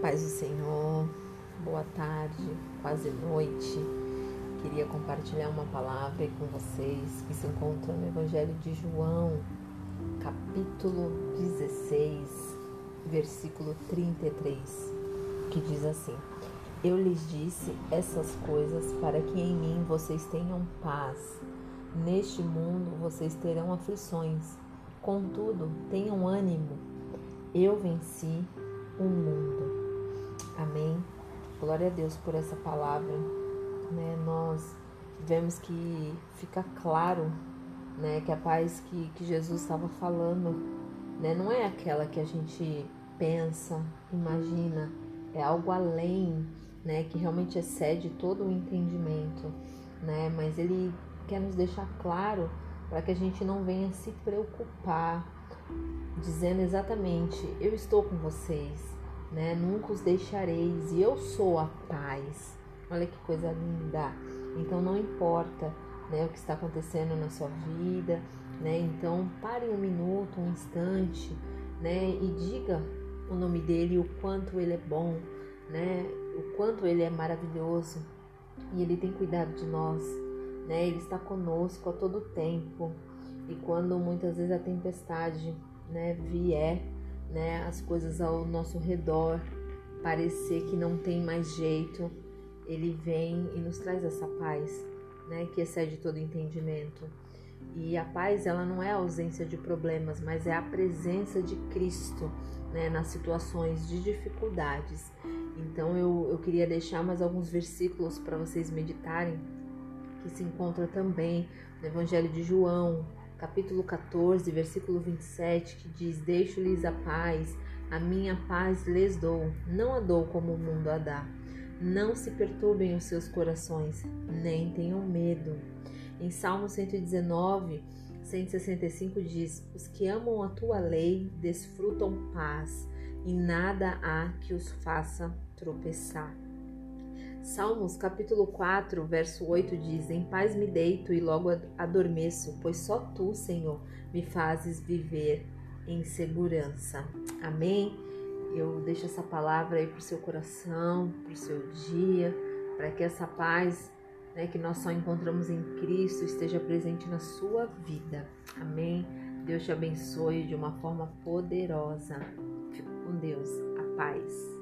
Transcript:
Paz do Senhor, boa tarde, quase noite. Queria compartilhar uma palavra com vocês que se encontra no Evangelho de João, capítulo 16, versículo 33, que diz assim: Eu lhes disse essas coisas para que em mim vocês tenham paz. Neste mundo vocês terão aflições, contudo, tenham ânimo. Eu venci o mundo. Amém. Glória a Deus por essa palavra. Né? Nós vemos que fica claro né, que a paz que, que Jesus estava falando né, não é aquela que a gente pensa, imagina, é algo além, né, que realmente excede todo o entendimento, né, mas ele quer nos deixar claro para que a gente não venha se preocupar, dizendo exatamente: Eu estou com vocês, né? Nunca os deixareis e eu sou a paz. Olha que coisa linda. Então não importa, né, o que está acontecendo na sua vida, né? Então pare um minuto, um instante, né, e diga o nome dele, o quanto ele é bom, né? O quanto ele é maravilhoso e ele tem cuidado de nós, né? Ele está conosco a todo tempo. E quando muitas vezes a tempestade, né, vier, né, as coisas ao nosso redor parecer que não tem mais jeito, ele vem e nos traz essa paz, né, que excede todo entendimento. E a paz, ela não é a ausência de problemas, mas é a presença de Cristo, né, nas situações de dificuldades. Então eu, eu queria deixar mais alguns versículos para vocês meditarem, que se encontra também no Evangelho de João, capítulo 14, versículo 27, que diz: Deixo-lhes a paz, a minha paz lhes dou, não a dou como o mundo a dá. Não se perturbem os seus corações, nem tenham medo. Em Salmo 119, 165 diz: Os que amam a tua lei desfrutam paz, e nada há que os faça tropeçar. Salmos capítulo 4, verso 8 diz: Em paz me deito e logo adormeço, pois só tu, Senhor, me fazes viver em segurança. Amém? Eu deixo essa palavra aí para o seu coração, para o seu dia, para que essa paz né, que nós só encontramos em Cristo esteja presente na sua vida. Amém? Deus te abençoe de uma forma poderosa. Fique com Deus. A paz.